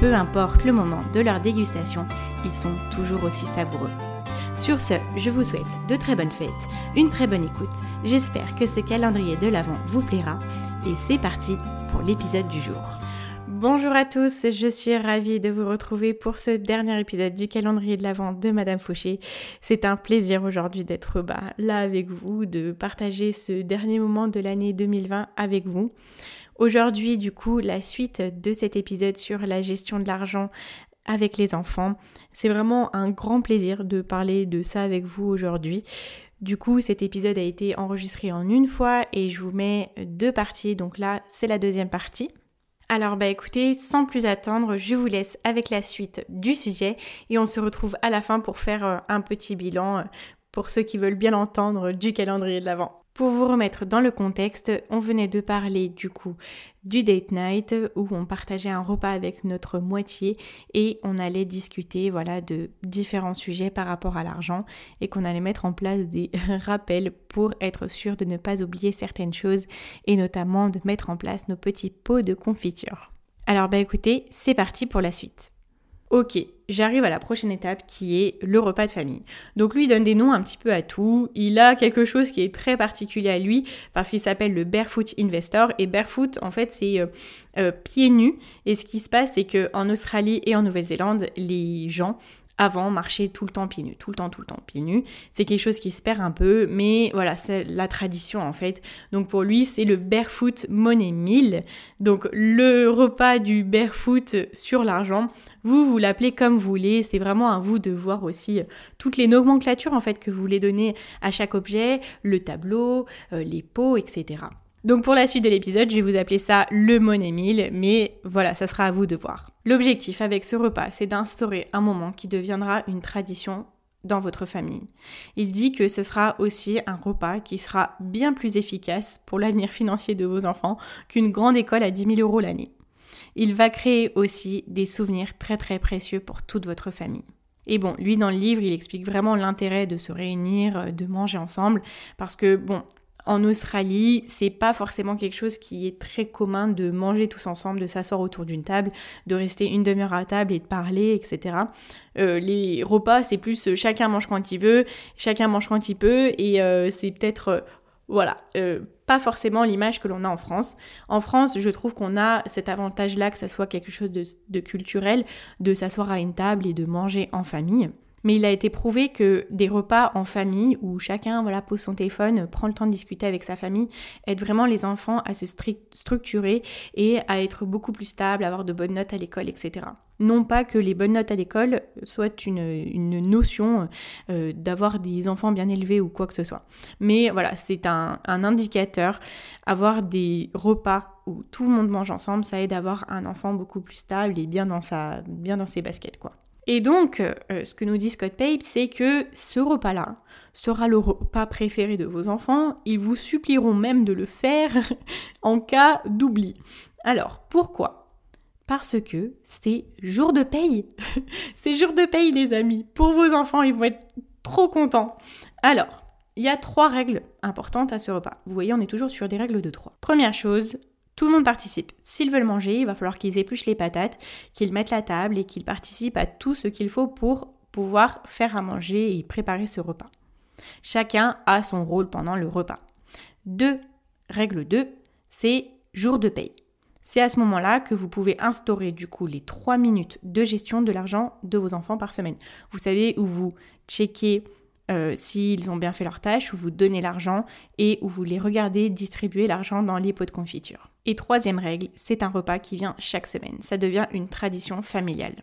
Peu importe le moment de leur dégustation, ils sont toujours aussi savoureux. Sur ce, je vous souhaite de très bonnes fêtes, une très bonne écoute. J'espère que ce calendrier de l'Avent vous plaira. Et c'est parti pour l'épisode du jour. Bonjour à tous, je suis ravie de vous retrouver pour ce dernier épisode du calendrier de l'Avent de Madame Fauché. C'est un plaisir aujourd'hui d'être bah, là avec vous, de partager ce dernier moment de l'année 2020 avec vous. Aujourd'hui, du coup, la suite de cet épisode sur la gestion de l'argent avec les enfants. C'est vraiment un grand plaisir de parler de ça avec vous aujourd'hui. Du coup, cet épisode a été enregistré en une fois et je vous mets deux parties. Donc là, c'est la deuxième partie. Alors bah écoutez, sans plus attendre, je vous laisse avec la suite du sujet et on se retrouve à la fin pour faire euh, un petit bilan euh, pour ceux qui veulent bien entendre du calendrier de l'Avent. Pour vous remettre dans le contexte, on venait de parler du coup du date night où on partageait un repas avec notre moitié et on allait discuter voilà de différents sujets par rapport à l'argent et qu'on allait mettre en place des rappels pour être sûr de ne pas oublier certaines choses et notamment de mettre en place nos petits pots de confiture. Alors bah écoutez, c'est parti pour la suite. Ok, j'arrive à la prochaine étape qui est le repas de famille. Donc lui il donne des noms un petit peu à tout. Il a quelque chose qui est très particulier à lui parce qu'il s'appelle le Barefoot Investor et Barefoot en fait c'est euh, euh, pieds nus. Et ce qui se passe c'est que en Australie et en Nouvelle-Zélande les gens avant marcher tout le temps pieds nus, tout le temps, tout le temps pieds nus. C'est quelque chose qui se perd un peu, mais voilà, c'est la tradition en fait. Donc pour lui, c'est le barefoot money meal. Donc le repas du barefoot sur l'argent. Vous, vous l'appelez comme vous voulez. C'est vraiment à vous de voir aussi euh, toutes les nomenclatures en fait que vous voulez donner à chaque objet, le tableau, euh, les pots, etc. Donc pour la suite de l'épisode, je vais vous appeler ça le meal, mais voilà, ça sera à vous de voir. L'objectif avec ce repas, c'est d'instaurer un moment qui deviendra une tradition dans votre famille. Il dit que ce sera aussi un repas qui sera bien plus efficace pour l'avenir financier de vos enfants qu'une grande école à 10 000 euros l'année. Il va créer aussi des souvenirs très très précieux pour toute votre famille. Et bon, lui dans le livre, il explique vraiment l'intérêt de se réunir, de manger ensemble, parce que bon, en Australie, c'est pas forcément quelque chose qui est très commun de manger tous ensemble, de s'asseoir autour d'une table, de rester une demi-heure à table et de parler, etc. Euh, les repas, c'est plus euh, chacun mange quand il veut, chacun mange quand il peut, et euh, c'est peut-être, voilà, pas forcément l'image que l'on a en France. En France, je trouve qu'on a cet avantage-là que ça soit quelque chose de culturel, de s'asseoir à une table et de manger en famille mais il a été prouvé que des repas en famille où chacun voilà pose son téléphone, prend le temps de discuter avec sa famille, aide vraiment les enfants à se structurer et à être beaucoup plus stables, avoir de bonnes notes à l'école, etc. Non pas que les bonnes notes à l'école soient une, notion euh, d'avoir des enfants bien élevés ou quoi que ce soit. Mais voilà, c'est un, un indicateur. Avoir des repas où tout le monde mange ensemble, ça aide à avoir un enfant beaucoup plus stable et bien dans, sa, bien dans ses baskets, quoi. Et donc, euh, ce que nous dit Scott Pape, c'est que ce repas-là sera le repas préféré de vos enfants. Ils vous supplieront même de le faire en cas d'oubli. Alors, pourquoi? Parce que c'est jour de paye. c'est jour de paye, les amis. Pour vos enfants, ils vont être trop contents. Alors, il y a trois règles importantes à ce repas. Vous voyez, on est toujours sur des règles de trois. Première chose, tout le monde participe. S'ils veulent manger, il va falloir qu'ils épluchent les patates, qu'ils mettent la table et qu'ils participent à tout ce qu'il faut pour pouvoir faire à manger et préparer ce repas. Chacun a son rôle pendant le repas. Deux, règle 2, c'est jour de paye. C'est à ce moment-là que vous pouvez instaurer du coup les 3 minutes de gestion de l'argent de vos enfants par semaine. Vous savez où vous checkez euh, s'ils ont bien fait leur tâche, où vous donnez l'argent et où vous les regardez distribuer l'argent dans les pots de confiture. Et troisième règle, c'est un repas qui vient chaque semaine. Ça devient une tradition familiale.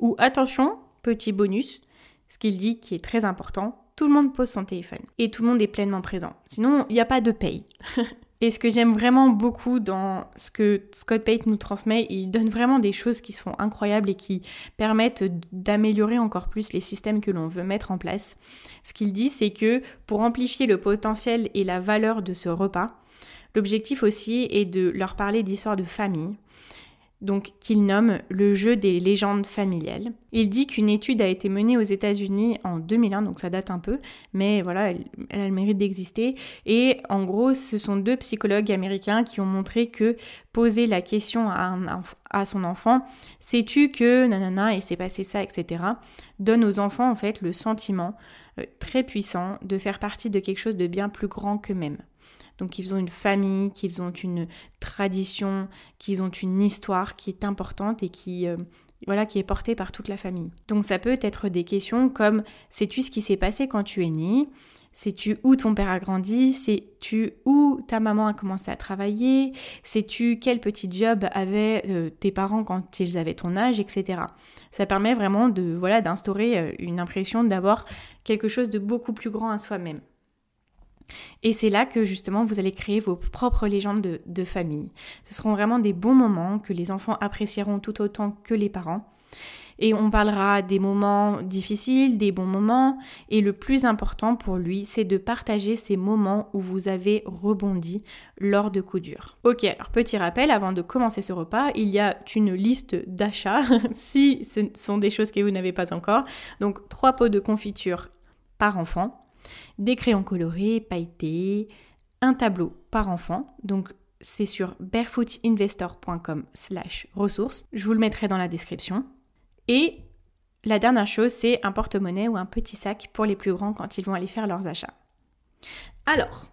Ou attention, petit bonus, ce qu'il dit qui est très important, tout le monde pose son téléphone et tout le monde est pleinement présent. Sinon, il n'y a pas de paye. et ce que j'aime vraiment beaucoup dans ce que Scott Pate nous transmet, il donne vraiment des choses qui sont incroyables et qui permettent d'améliorer encore plus les systèmes que l'on veut mettre en place. Ce qu'il dit, c'est que pour amplifier le potentiel et la valeur de ce repas, l'objectif aussi est de leur parler d'histoires de famille, donc qu'il nomme le jeu des légendes familiales. Il dit qu'une étude a été menée aux États-Unis en 2001, donc ça date un peu, mais voilà, elle, a le mérite d'exister. Et en gros, ce sont deux psychologues américains qui ont montré que poser la question à, son enfant, sais-tu que nanana, il s'est passé ça, etc., donne aux enfants en fait le sentiment euh, très puissant de faire partie de quelque chose de bien plus grand qu'eux-mêmes. Donc qu'ils ont une famille, qu'ils ont une tradition, qu'ils ont une histoire qui est importante et qui, euh, voilà, qui est portée par toute la famille. Donc ça peut être des questions comme sais-tu ce qui s'est passé quand tu es né Sais-tu où ton père a grandi? Sais-tu où ta maman a commencé à travailler? Sais-tu quel petit job avaient euh, tes parents quand ils avaient ton âge, etc. Ça permet vraiment de voilà d'instaurer euh, une impression d'avoir quelque chose de beaucoup plus grand à soi-même. Et c'est là que justement vous allez créer vos propres légendes de, famille. Ce seront vraiment des bons moments que les enfants apprécieront tout autant que les parents. Et on parlera des moments difficiles, des bons moments. Et le plus important pour lui, c'est de partager ces moments où vous avez rebondi lors de coups durs. Ok, alors petit rappel, avant de commencer ce repas, il y a une liste d'achats, si ce sont des choses que vous n'avez pas encore. Donc trois pots de confiture par enfant des crayons colorés, pailletés, un tableau par enfant. Donc c'est sur barefootinvestor.com slash ressources. Je vous le mettrai dans la description. Et la dernière chose, c'est un porte-monnaie ou un petit sac pour les plus grands quand ils vont aller faire leurs achats. Alors,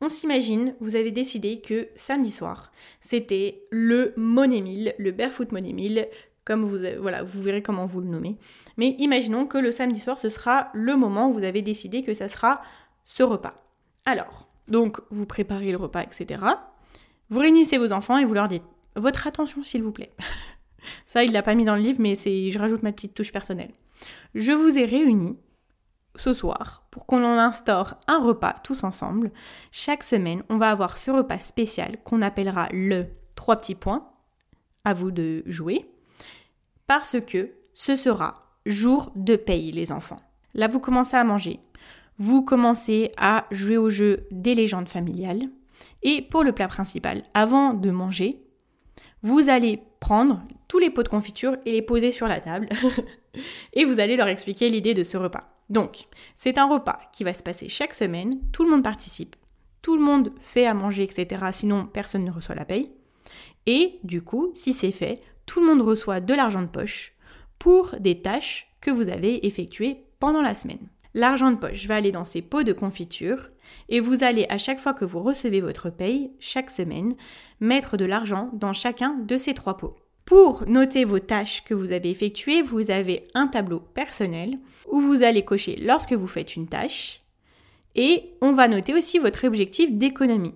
on s'imagine, vous avez décidé que samedi soir, c'était le Money Meal, le Barefoot Money Meal, comme vous, voilà, vous verrez comment vous le nommez. Mais imaginons que le samedi soir, ce sera le moment où vous avez décidé que ça sera ce repas. Alors, donc vous préparez le repas, etc. Vous réunissez vos enfants et vous leur dites votre attention s'il vous plaît. ça, il l'a pas mis dans le livre, mais c'est, je rajoute ma petite touche personnelle. Je vous ai réunis ce soir pour qu'on en instaure un repas tous ensemble. Chaque semaine, on va avoir ce repas spécial qu'on appellera le trois petits points. À vous de jouer parce que ce sera jour de paye, les enfants. Là, vous commencez à manger. Vous commencez à jouer au jeu des légendes familiales. Et pour le plat principal, avant de manger, vous allez prendre tous les pots de confiture et les poser sur la table. et vous allez leur expliquer l'idée de ce repas. Donc, c'est un repas qui va se passer chaque semaine. Tout le monde participe. Tout le monde fait à manger, etc. Sinon, personne ne reçoit la paye. Et du coup, si c'est fait, tout le monde reçoit de l'argent de poche pour des tâches que vous avez effectuées pendant la semaine. L'argent de poche va aller dans ces pots de confiture et vous allez à chaque fois que vous recevez votre paye, chaque semaine, mettre de l'argent dans chacun de ces trois pots. Pour noter vos tâches que vous avez effectuées, vous avez un tableau personnel où vous allez cocher lorsque vous faites une tâche et on va noter aussi votre objectif d'économie.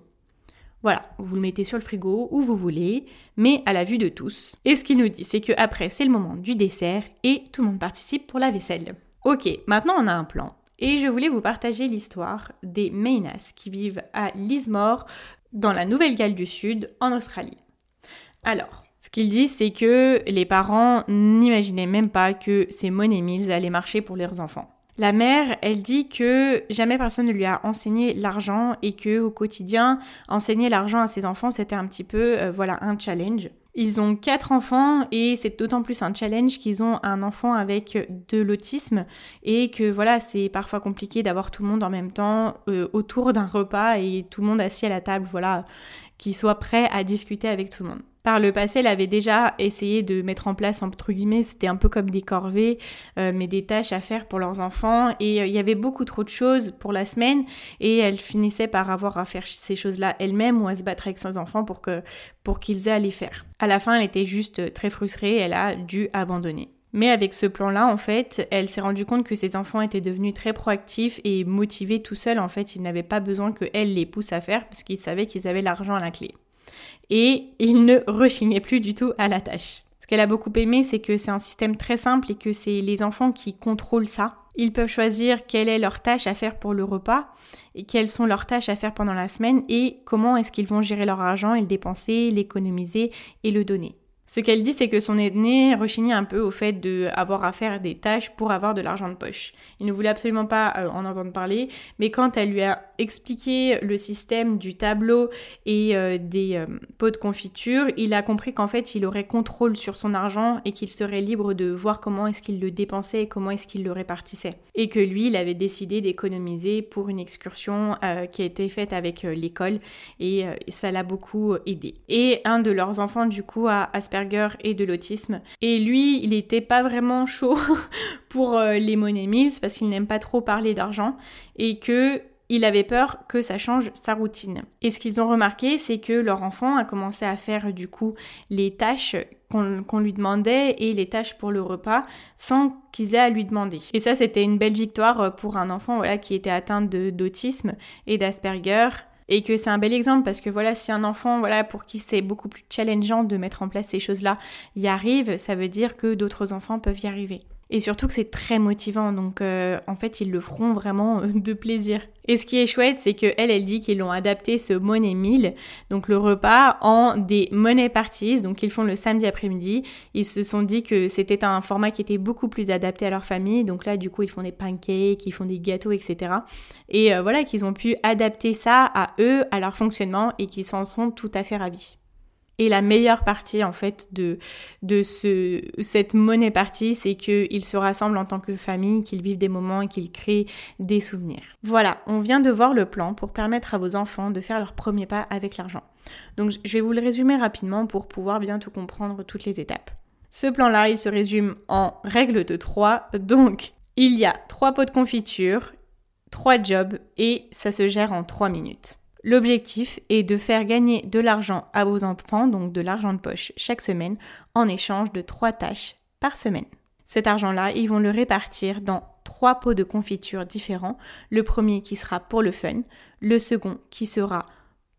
Voilà, vous le mettez sur le frigo où vous voulez, mais à la vue de tous. Et ce qu'il nous dit, c'est que après c'est le moment du dessert et tout le monde participe pour la vaisselle. Ok, maintenant on a un plan. Et je voulais vous partager l'histoire des Mainas qui vivent à Lismore, dans la Nouvelle-Galles du Sud, en Australie. Alors, ce qu'ils disent, c'est que les parents n'imaginaient même pas que ces Money Mills allaient marcher pour leurs enfants. La mère, elle dit que jamais personne ne lui a enseigné l'argent et que au quotidien, enseigner l'argent à ses enfants, c'était un petit peu, euh, voilà, un challenge. Ils ont quatre enfants et c'est d'autant plus un challenge qu'ils ont un enfant avec de l'autisme et que voilà, c'est parfois compliqué d'avoir tout le monde en même temps euh, autour d'un repas et tout le monde assis à la table, voilà, qui soit prêt à discuter avec tout le monde. Par le passé, elle avait déjà essayé de mettre en place, entre guillemets, c'était un peu comme des corvées, euh, mais des tâches à faire pour leurs enfants. Et euh, il y avait beaucoup trop de choses pour la semaine. Et elle finissait par avoir à faire ces choses-là elle-même ou à se battre avec ses enfants pour que pour qu'ils aient à les faire. À la fin, elle était juste très frustrée. Elle a dû abandonner. Mais avec ce plan-là, en fait, elle s'est rendue compte que ses enfants étaient devenus très proactifs et motivés tout seuls. En fait, ils n'avaient pas besoin qu'elle les pousse à faire parce qu'ils savaient qu'ils avaient l'argent à la clé et il ne rechignait plus du tout à la tâche. Ce qu'elle a beaucoup aimé, c'est que c'est un système très simple et que c'est les enfants qui contrôlent ça. Ils peuvent choisir quelle est leur tâche à faire pour le repas et quelles sont leurs tâches à faire pendant la semaine et comment est-ce qu'ils vont gérer leur argent et le dépenser, l'économiser et le donner. Ce qu'elle dit, c'est que son aîné rechignait un peu au fait d'avoir à faire des tâches pour avoir de l'argent de poche. Il ne voulait absolument pas euh, en entendre parler, mais quand elle lui a expliqué le système du tableau et euh, des euh, pots de confiture, il a compris qu'en fait, il aurait contrôle sur son argent et qu'il serait libre de voir comment est-ce qu'il le dépensait et comment est-ce qu'il le répartissait. Et que lui, il avait décidé d'économiser pour une excursion qui a été faite avec l'école et ça l'a beaucoup aidé. Et un de leurs enfants, du coup, a Asperger et de l'autisme. Et lui, il était pas vraiment chaud pour euh, les monnaies mills parce qu'il n'aime pas trop parler d'argent et que il avait peur que ça change sa routine. Et ce qu'ils ont remarqué, c'est que leur enfant a commencé à faire du coup les tâches qu'on lui demandait et les tâches pour le repas sans qu'ils aient à lui demander. Et ça, c'était une belle victoire pour un enfant qui était atteint d'autisme et d'Asperger et que c'est un bel exemple parce que voilà, si un enfant, voilà, pour qui c'est beaucoup plus challengeant de mettre en place ces choses-là, y arrive, ça veut dire que d'autres enfants peuvent y arriver et surtout que c'est très motivant donc euh, en fait ils le feront vraiment euh, de plaisir. Et ce qui est chouette c'est que elle elle dit qu'ils l'ont adapté ce money meal donc le repas en des money parties donc ils font le samedi après-midi. Ils se sont dit que c'était un format qui était beaucoup plus adapté à leur famille donc là du coup ils font des pancakes, ils font des gâteaux etc. Et euh, voilà qu'ils ont pu adapter ça à eux, à leur fonctionnement et qu'ils s'en sont tout à fait ravis. Et la meilleure partie en fait de, de ce, cette monnaie partie, c'est qu'ils se rassemblent en tant que famille, qu'ils vivent des moments et qu'ils créent des souvenirs. Voilà, on vient de voir le plan pour permettre à vos enfants de faire leur premier pas avec l'argent. Donc je vais vous le résumer rapidement pour pouvoir bien tout comprendre toutes les étapes. Ce plan-là, il se résume en règle de 3. Donc, il y a 3 pots de confiture, 3 jobs et ça se gère en 3 minutes. L'objectif est de faire gagner de l'argent à vos enfants, donc de l'argent de poche, chaque semaine, en échange de trois tâches par semaine. Cet argent-là, ils vont le répartir dans trois pots de confiture différents. Le premier qui sera pour le fun, le second qui sera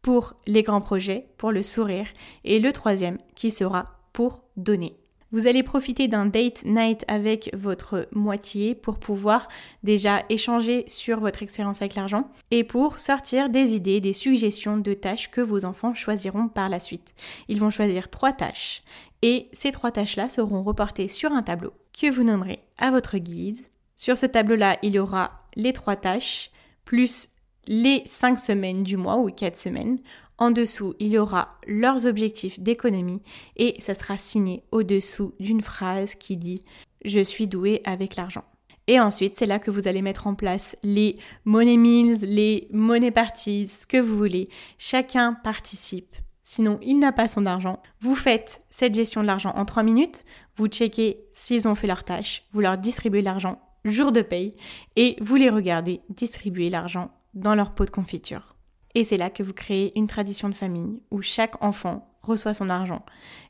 pour les grands projets, pour le sourire, et le troisième qui sera pour donner. Vous allez profiter d'un date night avec votre moitié pour pouvoir déjà échanger sur votre expérience avec l'argent et pour sortir des idées, des suggestions de tâches que vos enfants choisiront par la suite. Ils vont choisir trois tâches et ces trois tâches-là seront reportées sur un tableau que vous nommerez à votre guise. Sur ce tableau-là, il y aura les trois tâches plus les cinq semaines du mois ou quatre semaines. En dessous, il y aura leurs objectifs d'économie et ça sera signé au-dessous d'une phrase qui dit Je suis doué avec l'argent. Et ensuite, c'est là que vous allez mettre en place les money meals, les money parties, ce que vous voulez. Chacun participe. Sinon, il n'a pas son argent. Vous faites cette gestion de l'argent en 3 minutes. Vous checkez s'ils ont fait leur tâche. Vous leur distribuez l'argent jour de paye. Et vous les regardez distribuer l'argent dans leur pot de confiture. Et c'est là que vous créez une tradition de famille où chaque enfant reçoit son argent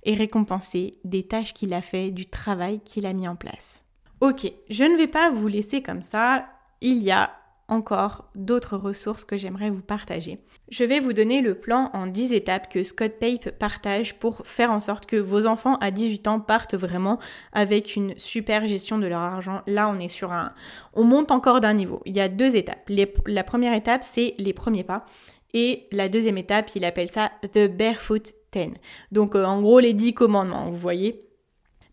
et récompensé des tâches qu'il a fait, du travail qu'il a mis en place. Ok, je ne vais pas vous laisser comme ça. Il y a encore d'autres ressources que j'aimerais vous partager. Je vais vous donner le plan en 10 étapes que Scott Pape partage pour faire en sorte que vos enfants à 18 ans partent vraiment avec une super gestion de leur argent. Là, on est sur un... On monte encore d'un niveau. Il y a deux étapes. La première étape, c'est les premiers pas. Et la deuxième étape, il appelle ça The Barefoot 10. Donc euh, en gros les 10 commandements, vous voyez.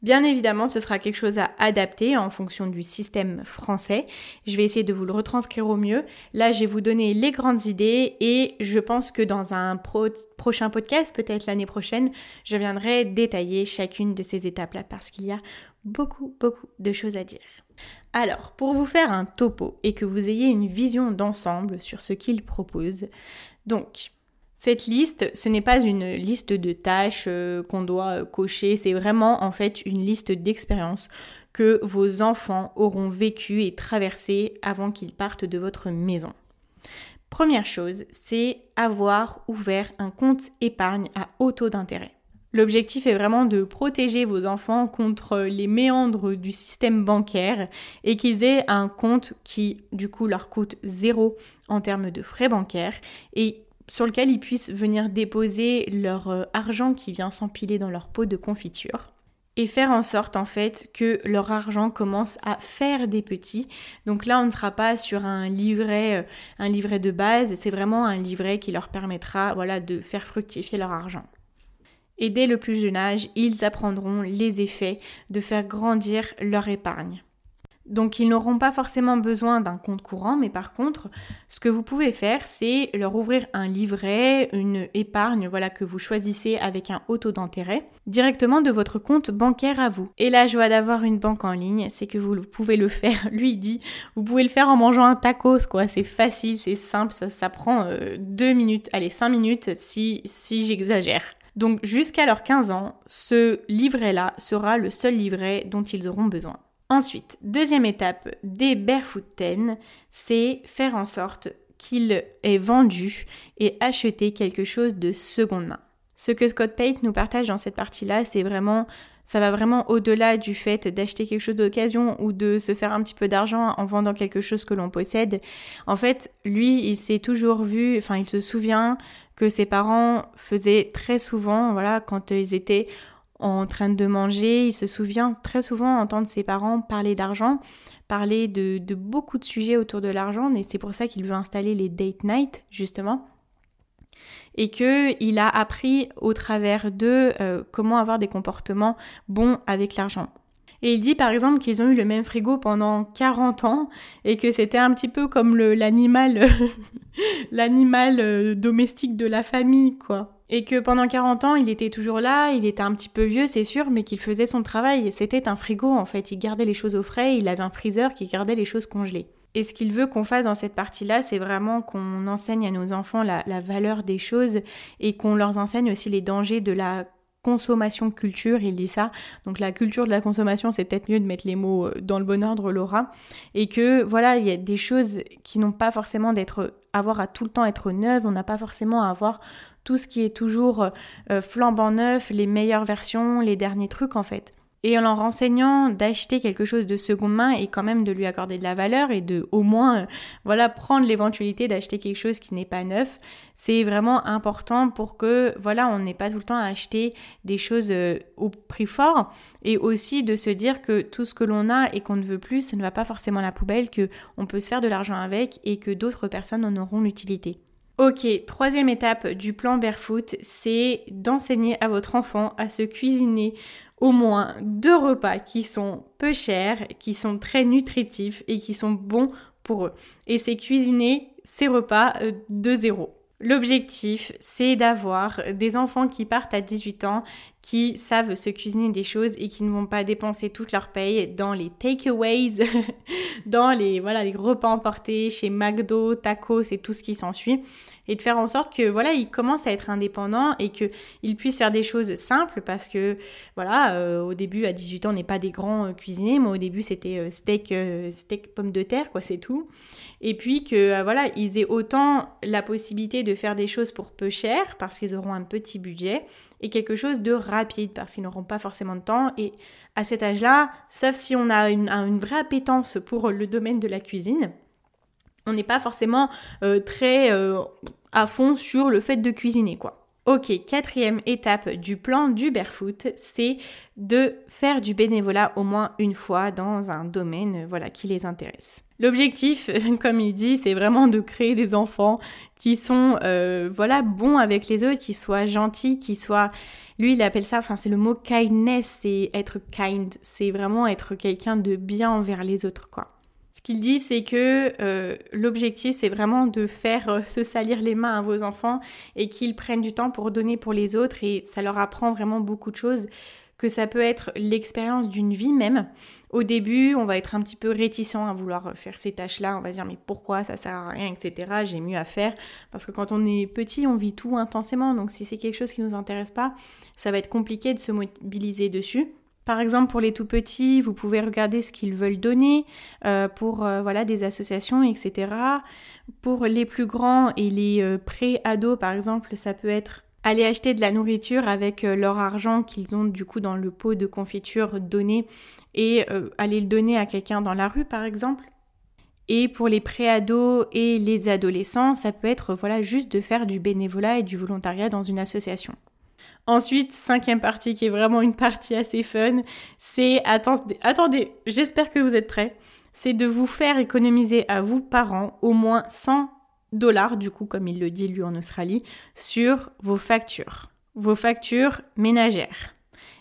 Bien évidemment, ce sera quelque chose à adapter en fonction du système français. Je vais essayer de vous le retranscrire au mieux. Là, je vais vous donner les grandes idées et je pense que dans un prochain podcast, peut-être l'année prochaine, je viendrai détailler chacune de ces étapes-là parce qu'il y a beaucoup, beaucoup de choses à dire. Alors, pour vous faire un topo et que vous ayez une vision d'ensemble sur ce qu'il propose, donc, Cette liste, ce n'est pas une liste de tâches euh, qu'on doit euh, cocher, c'est vraiment en fait une liste d'expériences que vos enfants auront vécues et traversées avant qu'ils partent de votre maison. Première chose, c'est avoir ouvert un compte épargne à haut taux d'intérêt. L'objectif est vraiment de protéger vos enfants contre les méandres du système bancaire et qu'ils aient un compte qui du coup leur coûte zéro en termes de frais bancaires et sur lequel ils puissent venir déposer leur euh, argent qui vient s'empiler dans leur pot de confiture et faire en sorte en fait que leur argent commence à faire des petits. Donc là, on ne sera pas sur un livret, euh, un livret de base, c'est vraiment un livret qui leur permettra, voilà, de faire fructifier leur argent. Et dès le plus jeune âge, ils apprendront les effets de faire grandir leur épargne. Donc ils n'auront pas forcément besoin d'un compte courant, mais par contre, ce que vous pouvez faire, c'est leur ouvrir un livret, une épargne, voilà, que vous choisissez avec un haut taux d'intérêt, directement de votre compte bancaire à vous. Et la joie d'avoir une banque en ligne, c'est que vous pouvez le faire, lui dit, vous pouvez le faire en mangeant un tacos, quoi. C'est facile, c'est simple, ça, ça prend euh, deux minutes, allez, cinq minutes si, si j'exagère. Donc jusqu'à leurs 15 ans, ce livret-là sera le seul livret dont ils auront besoin. Ensuite, deuxième étape des Barefoot 10, c'est faire en sorte qu'il ait vendu et acheté quelque chose de seconde main. Ce que Scott Pate nous partage dans cette partie-là, c'est vraiment, ça va vraiment au-delà du fait d'acheter quelque chose d'occasion ou de se faire un petit peu d'argent en vendant quelque chose que l'on possède. En fait, lui, il s'est toujours vu, enfin, il se souvient que ses parents faisaient très souvent, voilà, quand ils étaient en train de manger. Il se souvient très souvent entendre ses parents parler d'argent, parler de, beaucoup de sujets autour de l'argent, et c'est pour ça qu'il veut installer les date night, justement. Et qu'il a appris au travers d'eux euh, comment avoir des comportements bons avec l'argent. Et il dit par exemple qu'ils ont eu le même frigo pendant 40 ans et que c'était un petit peu comme l'animal l'animal euh, domestique de la famille quoi. Et que pendant 40 ans, il était toujours là, il était un petit peu vieux, c'est sûr, mais qu'il faisait son travail. C'était un frigo, en fait. Il gardait les choses au frais, il avait un freezer qui gardait les choses congelées. Et ce qu'il veut qu'on fasse dans cette partie-là, c'est vraiment qu'on enseigne à nos enfants la, valeur des choses et qu'on leur enseigne aussi les dangers de la consommation culture, il dit ça. Donc la culture de la consommation, c'est peut-être mieux de mettre les mots euh, dans le bon ordre, Laura. Et que voilà, il y a des choses qui n'ont pas forcément d'être avoir à tout le temps être neuves, on n'a pas forcément à avoir tout ce qui est toujours euh, flambant neuf, les meilleures versions, les derniers trucs en fait et en leur renseignant d'acheter quelque chose de seconde main et quand même de lui accorder de la valeur et de au moins euh, voilà prendre l'éventualité d'acheter quelque chose qui n'est pas neuf, c'est vraiment important pour que voilà, on n'ait pas tout le temps à acheter des choses euh, au prix fort et aussi de se dire que tout ce que l'on a et qu'on ne veut plus, ça ne va pas forcément à la poubelle que on peut se faire de l'argent avec et que d'autres personnes en auront l'utilité. Ok, troisième étape du plan Barefoot, c'est d'enseigner à votre enfant à se cuisiner au moins deux repas qui sont peu chers, qui sont très nutritifs et qui sont bons pour eux. Et c'est cuisiner ces repas euh, de zéro. L'objectif, c'est d'avoir des enfants qui partent à 18 ans, qui savent se cuisiner des choses et qui ne vont pas dépenser toute leur paye dans les takeaways, dans les, voilà, les repas emportés chez McDo, tacos et tout ce qui s'ensuit. Et de faire en sorte que, voilà, ils commencent à être indépendants et qu'ils puissent faire des choses simples parce que, voilà, euh, au début, à 18 ans, on n'est pas des grands euh, cuisiniers. Moi, au début, c'était euh, steak, steak pomme de terre, quoi, c'est tout. Et puis que, voilà, ils aient autant la possibilité de faire des choses pour peu cher parce qu'ils auront un petit budget et quelque chose de rapide parce qu'ils n'auront pas forcément de temps. Et à cet âge-là, sauf si on a une, vraie appétence pour le domaine de la cuisine, on n'est pas forcément euh, très euh, à fond sur le fait de cuisiner, quoi. Ok, quatrième étape du plan du barefoot, c'est de faire du bénévolat au moins une fois dans un domaine voilà, qui les intéresse. L'objectif, comme il dit, c'est vraiment de créer des enfants qui sont euh, voilà bons avec les autres, qui soient gentils, qui soient lui il appelle ça, enfin c'est le mot kindness, c'est être kind, c'est vraiment être quelqu'un de bien envers les autres quoi. Ce qu'il dit, c'est que euh, l'objectif, c'est vraiment de faire euh, se salir les mains à vos enfants et qu'ils prennent du temps pour donner pour les autres et ça leur apprend vraiment beaucoup de choses que ça peut être l'expérience d'une vie même. Au début, on va être un petit peu réticent à vouloir faire ces tâches-là. On va se dire mais pourquoi ça sert à rien, etc. J'ai mieux à faire. Parce que quand on est petit, on vit tout intensément. Donc si c'est quelque chose qui nous intéresse pas, ça va être compliqué de se mobiliser dessus. Par exemple, pour les tout petits, vous pouvez regarder ce qu'ils veulent donner euh, pour euh, voilà des associations, etc. Pour les plus grands et les euh, pré-ados, par exemple, ça peut être aller acheter de la nourriture avec leur argent qu'ils ont du coup dans le pot de confiture donné et aller le donner à quelqu'un dans la rue, par exemple. Et pour les pré-ados et les adolescents, ça peut être voilà juste de faire du bénévolat et du volontariat dans une association. Ensuite, cinquième partie qui est vraiment une partie assez fun, c'est attendez, attendez j'espère que vous êtes prêts. C'est de vous faire économiser à vous parents au moins 100 dollars, du coup, comme il le dit lui en Australie, sur vos factures, vos factures ménagères.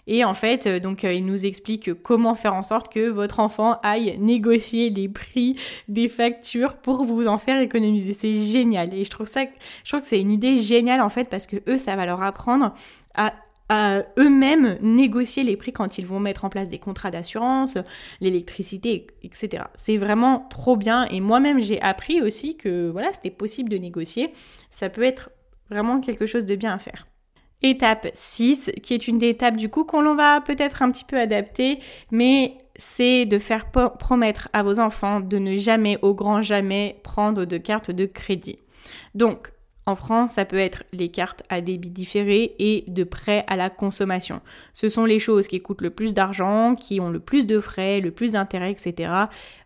Et en fait, euh, donc, euh, il nous explique comment faire en sorte que votre enfant aille négocier les prix des factures pour vous en faire économiser. C'est génial. Et je trouve ça, je trouve que c'est une idée géniale en fait parce que eux, ça va leur apprendre à eux-mêmes négocier les prix quand ils vont mettre en place des contrats d'assurance, l'électricité, etc. C'est vraiment trop bien et moi-même j'ai appris aussi que voilà, c'était possible de négocier. Ça peut être vraiment quelque chose de bien à faire. Étape 6, qui est une des étapes du coup qu'on va peut-être un petit peu adapter, mais c'est de faire promettre à vos enfants de ne jamais, au grand jamais, prendre de carte de crédit. Donc, en France, ça peut être les cartes à débit différé et de prêt à la consommation. Ce sont les choses qui coûtent le plus d'argent, qui ont le plus de frais, le plus d'intérêt, etc.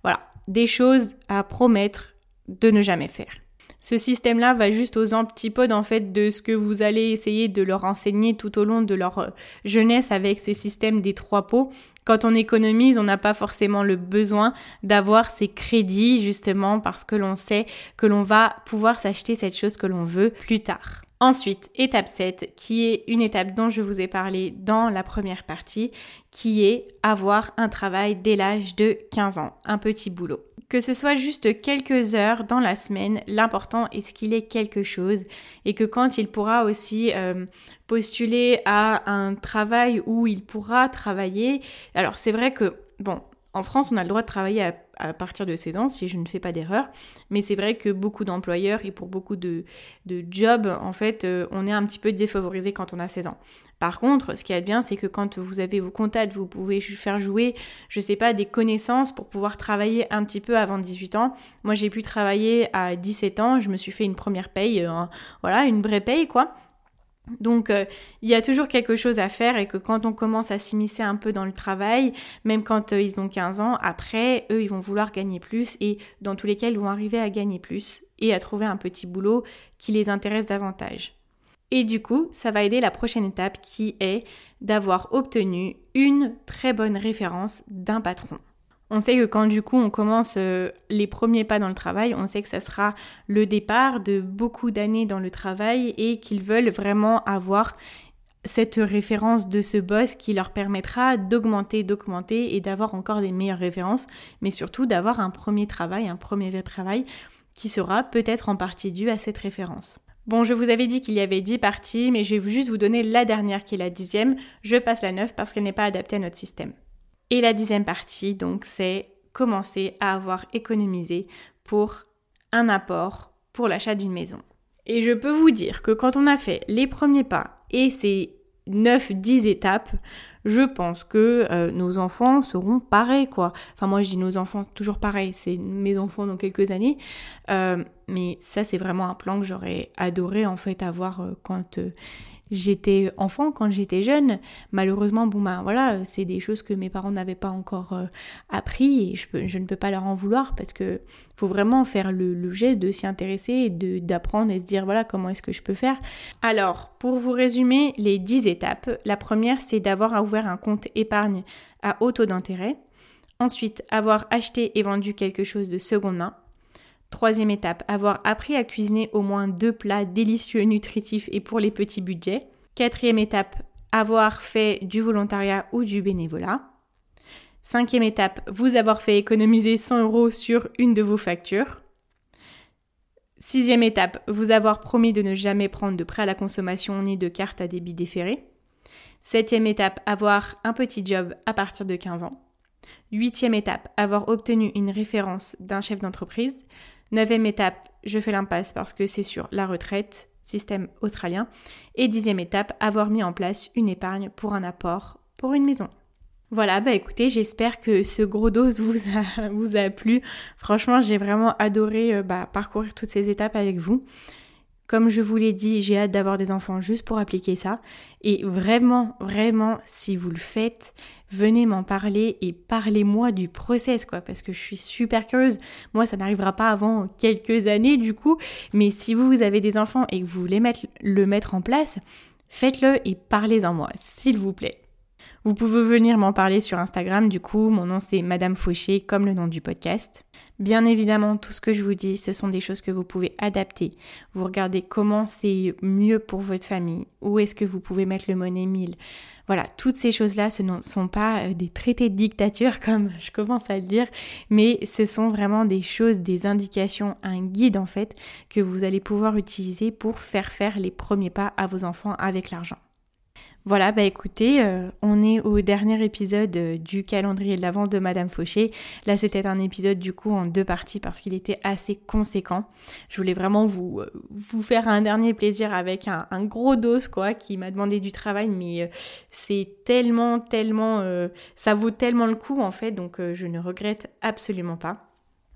Voilà, des choses à promettre de ne jamais faire. Ce système-là va juste aux antipodes en fait de ce que vous allez essayer de leur enseigner tout au long de leur euh, jeunesse avec ces systèmes des trois pots. Quand on économise, on n'a pas forcément le besoin d'avoir ces crédits justement parce que l'on sait que l'on va pouvoir s'acheter cette chose que l'on veut plus tard. Ensuite, étape 7, qui est une étape dont je vous ai parlé dans la première partie, qui est avoir un travail dès l'âge de 15 ans, un petit boulot. Que ce soit juste quelques heures dans la semaine, l'important est ce qu'il ait quelque chose et que quand il pourra aussi euh, postuler à un travail où il pourra travailler, alors c'est vrai que, bon, en France, on a le droit de travailler à, partir de 16 ans, si je ne fais pas d'erreur. Mais c'est vrai que beaucoup d'employeurs et pour beaucoup de, jobs, en fait, euh, on est un petit peu défavorisé quand on a 16 ans. Par contre, ce qui est bien, c'est que quand vous avez vos contacts, vous pouvez faire jouer, je sais pas, des connaissances pour pouvoir travailler un petit peu avant 18 ans. Moi, j'ai pu travailler à 17 ans, je me suis fait une première paye, euh, voilà, une vraie paye, quoi. Donc euh, il y a toujours quelque chose à faire et que quand on commence à s'immiscer un peu dans le travail, même quand euh, ils ont 15 ans, après, eux, ils vont vouloir gagner plus et dans tous les cas, ils vont arriver à gagner plus et à trouver un petit boulot qui les intéresse davantage. Et du coup, ça va aider la prochaine étape qui est d'avoir obtenu une très bonne référence d'un patron. On sait que quand du coup on commence euh, les premiers pas dans le travail, on sait que ça sera le départ de beaucoup d'années dans le travail et qu'ils veulent vraiment avoir cette référence de ce boss qui leur permettra d'augmenter, d'augmenter et d'avoir encore des meilleures références, mais surtout d'avoir un premier travail, un premier travail qui sera peut-être en partie dû à cette référence. Bon, je vous avais dit qu'il y avait 10 parties, mais je vais juste vous donner la dernière qui est la dixième. Je passe la 9 parce qu'elle n'est pas adaptée à notre système. Et la dixième partie, donc, c'est commencer à avoir économisé pour un apport pour l'achat d'une maison. Et je peux vous dire que quand on a fait les premiers pas et ces 9-10 étapes, je pense que euh, nos enfants seront pareils, quoi. Enfin, moi, je dis nos enfants toujours pareil, c'est mes enfants dans quelques années. Euh, mais ça, c'est vraiment un plan que j'aurais adoré, en fait, avoir euh, quand j'étais enfant, quand j'étais jeune, malheureusement, bon ben voilà, c'est des choses que mes parents n'avaient pas encore euh, appris et je, ne peux pas leur en vouloir parce que faut vraiment faire le, geste de s'y intéresser d'apprendre et se dire voilà comment est-ce que je peux faire. Alors, pour vous résumer les 10 étapes, la première c'est d'avoir ouvert un compte épargne à haut taux d'intérêt. Ensuite, avoir acheté et vendu quelque chose de seconde main. Troisième étape, avoir appris à cuisiner au moins deux plats délicieux, nutritifs et pour les petits budgets. Quatrième étape, avoir fait du volontariat ou du bénévolat. Cinquième étape, vous avoir fait économiser 100 euros sur une de vos factures. Sixième étape, vous avoir promis de ne jamais prendre de prêt à la consommation ni de carte à débit déféré. Septième étape, avoir un petit job à partir de 15 ans. Huitième étape, avoir obtenu une référence d'un chef d'entreprise. Neuvième étape, je fais l'impasse parce que c'est sur la retraite, système australien. Et dixième étape, avoir mis en place une épargne pour un apport pour une maison. Voilà, bah écoutez, j'espère que ce gros dose vous a, plu. Franchement, j'ai vraiment adoré euh, bah, parcourir toutes ces étapes avec vous. Comme je vous l'ai dit, j'ai hâte d'avoir des enfants juste pour appliquer ça. Et vraiment, vraiment, si vous le faites, venez m'en parler et parlez-moi du process, quoi, parce que je suis super curieuse. Moi, ça n'arrivera pas avant quelques années, du coup. Mais si vous, avez des enfants et que vous voulez mettre, le mettre en place, faites-le et parlez-en moi, s'il vous plaît. Vous pouvez venir m'en parler sur Instagram, du coup, mon nom c'est Madame Fauché, comme le nom du podcast. Bien évidemment, tout ce que je vous dis, ce sont des choses que vous pouvez adapter. Vous regardez comment c'est mieux pour votre famille, où est-ce que vous pouvez mettre le monnaie 1000. Voilà, toutes ces choses-là, ce ne sont pas euh, des traités de dictature comme je commence à le dire, mais ce sont vraiment des choses, des indications, un guide en fait, que vous allez pouvoir utiliser pour faire faire les premiers pas à vos enfants avec l'argent. Voilà, bah écoutez, euh, on est au dernier épisode euh, du calendrier de l'Avent de Madame Fauché. Là, c'était un épisode du coup en deux parties parce qu'il était assez conséquent. Je voulais vraiment vous, euh, vous faire un dernier plaisir avec un, gros dos quoi qui m'a demandé du travail, mais c'est tellement, tellement, ça vaut tellement le coup en fait, donc je ne regrette absolument pas.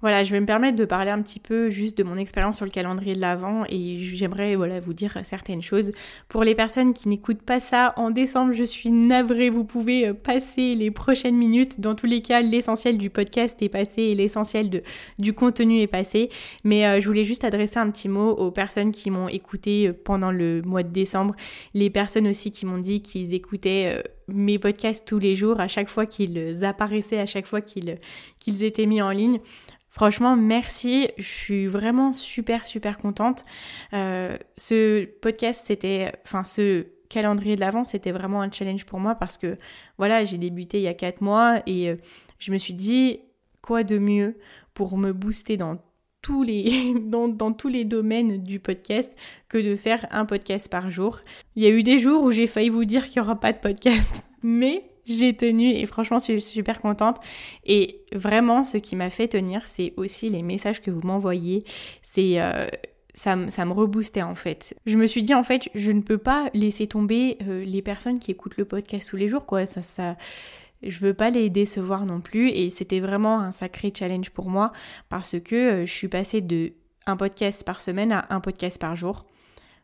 Voilà, je vais me permettre de parler un petit peu juste de mon expérience sur le calendrier de l'Avent et j'aimerais voilà, vous dire certaines choses. Pour les personnes qui n'écoutent pas ça en décembre, je suis navrée, vous pouvez euh, passer les prochaines minutes. Dans tous les cas, l'essentiel du podcast est passé et l'essentiel du contenu est passé. Mais euh, je voulais juste adresser un petit mot aux personnes qui m'ont écouté euh, pendant le mois de décembre, les personnes aussi qui m'ont dit qu'ils écoutaient mes podcasts tous les jours, à chaque fois qu'ils apparaissaient, à chaque fois qu'ils étaient mis en ligne. Franchement, merci. Je suis vraiment super, super contente. Euh, ce podcast, c'était, enfin, ce calendrier de l'avant, c'était vraiment un challenge pour moi parce que, voilà, j'ai débuté il y a quatre mois et euh, je me suis dit, quoi de mieux pour me booster dans tous les, dans, dans, tous les domaines du podcast que de faire un podcast par jour. Il y a eu des jours où j'ai failli vous dire qu'il n'y aura pas de podcast, mais j'ai tenu et franchement je suis super contente et vraiment ce qui m'a fait tenir c'est aussi les messages que vous m'envoyez c'est euh, ça, ça, me reboostait en fait. Je me suis dit en fait je ne peux pas laisser tomber euh, les personnes qui écoutent le podcast tous les jours quoi ça ça je veux pas les décevoir non plus et c'était vraiment un sacré challenge pour moi parce que euh, je suis passée de un podcast par semaine à un podcast par jour.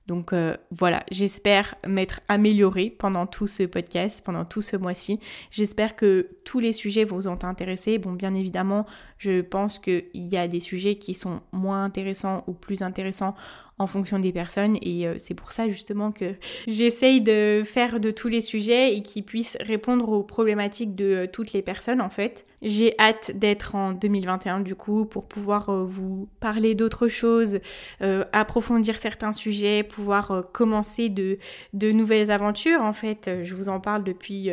Donc euh, voilà, j'espère m'être améliorée pendant tout ce podcast, pendant tout ce mois-ci. J'espère que tous les sujets vous ont intéressé. Bon, bien évidemment, je pense qu'il y a des sujets qui sont moins intéressants ou plus intéressants en fonction des personnes et euh, c'est pour ça justement que j'essaye de faire de tous les sujets et qui puissent répondre aux problématiques de euh, toutes les personnes en fait. J'ai hâte d'être en 2021 du coup pour pouvoir euh, vous parler d'autres choses, approfondir certains sujets, pouvoir commencer de, de nouvelles aventures en fait. Je vous en parle depuis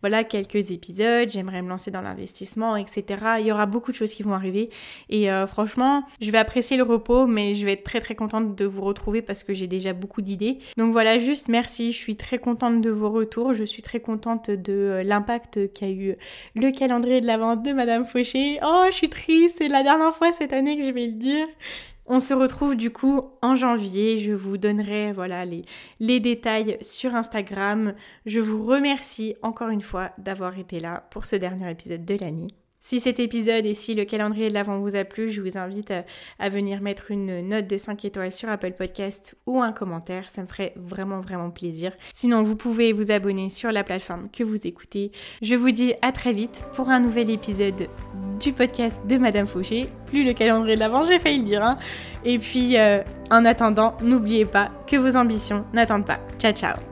voilà quelques épisodes, j'aimerais me lancer dans l'investissement, etc. Il y aura beaucoup de choses qui vont arriver et franchement je vais apprécier le repos mais je vais être très très contente de vous retrouver parce que j'ai déjà beaucoup d'idées. Donc voilà, juste merci, je suis très contente de vos retours, je suis très contente de euh, l'impact qu'a eu le calendrier de la vente de Madame Fauché. Oh, je suis triste, c'est la dernière fois cette année que je vais le dire. On se retrouve du coup en janvier. Je vous donnerai voilà les, les détails sur Instagram. Je vous remercie encore une fois d'avoir été là pour ce dernier épisode de l'année. Si cet épisode et si le calendrier de l'avant vous a plu, je vous invite à, venir mettre une note de 5 étoiles sur Apple Podcast ou un commentaire. Ça me ferait vraiment vraiment plaisir. Sinon, vous pouvez vous abonner sur la plateforme que vous écoutez. Je vous dis à très vite pour un nouvel épisode du podcast de Madame Fauché. Plus le calendrier de l'avant, j'ai failli le dire. Hein. Et puis, euh, en attendant, n'oubliez pas que vos ambitions n'attendent pas. Ciao ciao